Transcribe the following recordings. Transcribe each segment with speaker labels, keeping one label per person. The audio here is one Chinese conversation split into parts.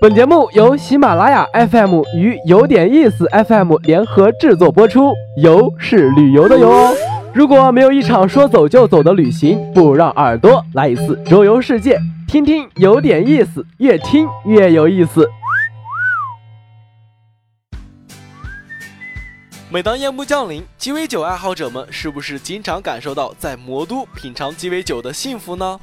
Speaker 1: 本节目由喜马拉雅 FM 与有点意思 FM 联合制作播出，游是旅游的游哦。如果没有一场说走就走的旅行，不如让耳朵来一次周游世界，听听有点意思，越听越有意思。
Speaker 2: 每当夜幕降临，鸡尾酒爱好者们是不是经常感受到在魔都品尝鸡尾酒的幸福呢？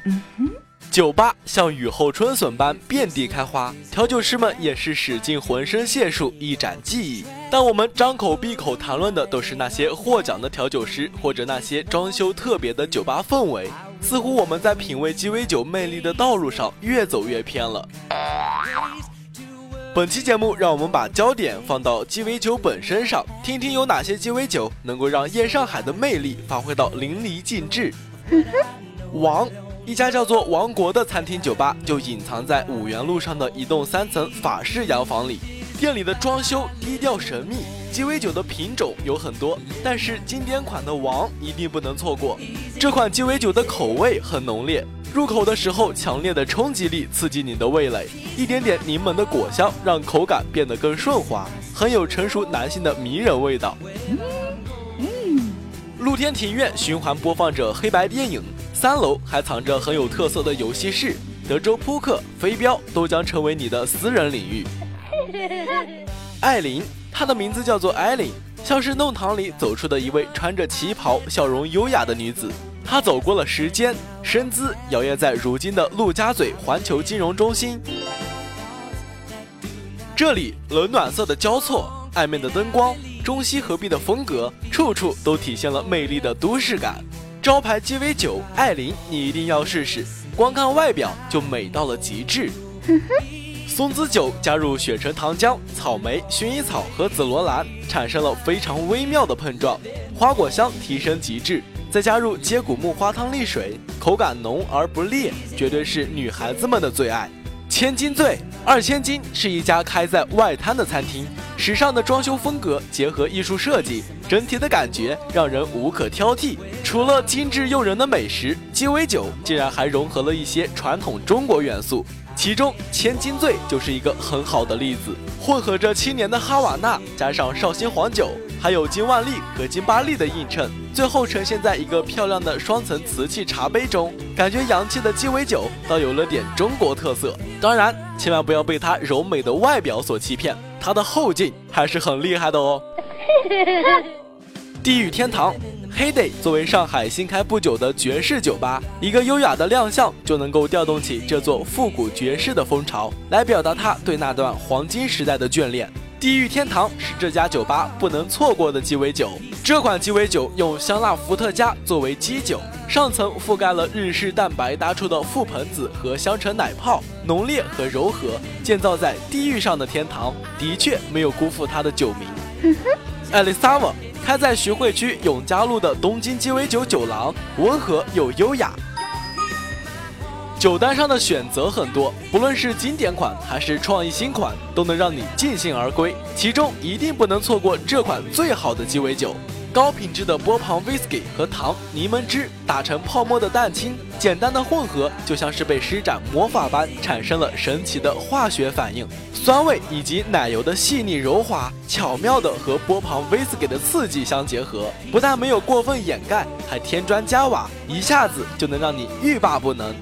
Speaker 2: 酒吧像雨后春笋般遍地开花，调酒师们也是使尽浑身解数一展技艺。但我们张口闭口谈论的都是那些获奖的调酒师，或者那些装修特别的酒吧氛围，似乎我们在品味鸡尾酒魅力的道路上越走越偏了。本期节目，让我们把焦点放到鸡尾酒本身上，听听有哪些鸡尾酒能够让夜上海的魅力发挥到淋漓尽致。王。一家叫做“王国”的餐厅酒吧就隐藏在五元路上的一栋三层法式洋房里。店里的装修低调神秘，鸡尾酒的品种有很多，但是经典款的“王”一定不能错过。这款鸡尾酒的口味很浓烈，入口的时候强烈的冲击力刺激你的味蕾，一点点柠檬的果香让口感变得更顺滑，很有成熟男性的迷人味道。露天庭院循环播放着黑白电影。三楼还藏着很有特色的游戏室，德州扑克、飞镖都将成为你的私人领域。艾琳，她的名字叫做艾琳，像是弄堂里走出的一位穿着旗袍、笑容优雅的女子。她走过了时间，身姿摇曳在如今的陆家嘴环球金融中心。这里冷暖色的交错，暧昧的灯光，中西合璧的风格，处处都体现了魅力的都市感。招牌鸡尾酒艾琳，你一定要试试。光看外表就美到了极致。松子酒加入雪橙糖浆、草莓、薰衣草和紫罗兰，产生了非常微妙的碰撞，花果香提升极致。再加入接骨木花汤沥水，口感浓而不烈，绝对是女孩子们的最爱。千金醉二千金是一家开在外滩的餐厅，时尚的装修风格结合艺术设计，整体的感觉让人无可挑剔。除了精致诱人的美食，鸡尾酒竟然还融合了一些传统中国元素，其中千金醉就是一个很好的例子，混合着青年的哈瓦那，加上绍兴黄酒，还有金万利和金巴利的映衬，最后呈现在一个漂亮的双层瓷器茶杯中，感觉洋气的鸡尾酒倒有了点中国特色。当然，千万不要被它柔美的外表所欺骗，它的后劲还是很厉害的哦。地狱天堂。Heyday 作为上海新开不久的爵士酒吧，一个优雅的亮相就能够调动起这座复古爵士的风潮，来表达他对那段黄金时代的眷恋。地狱天堂是这家酒吧不能错过的鸡尾酒。这款鸡尾酒用香辣伏特加作为基酒，上层覆盖了日式蛋白搭出的覆盆子和香橙奶泡，浓烈和柔和。建造在地狱上的天堂，的确没有辜负它的酒名。艾丽萨瓦。开在徐汇区永嘉路的东京鸡尾酒酒廊，温和又优雅。酒单上的选择很多，不论是经典款还是创意新款，都能让你尽兴而归。其中一定不能错过这款最好的鸡尾酒。高品质的波旁 whisky 和糖、柠檬汁打成泡沫的蛋清，简单的混合就像是被施展魔法般，产生了神奇的化学反应。酸味以及奶油的细腻柔滑，巧妙的和波旁 whisky 的刺激相结合，不但没有过分掩盖，还添砖加瓦，一下子就能让你欲罢不能。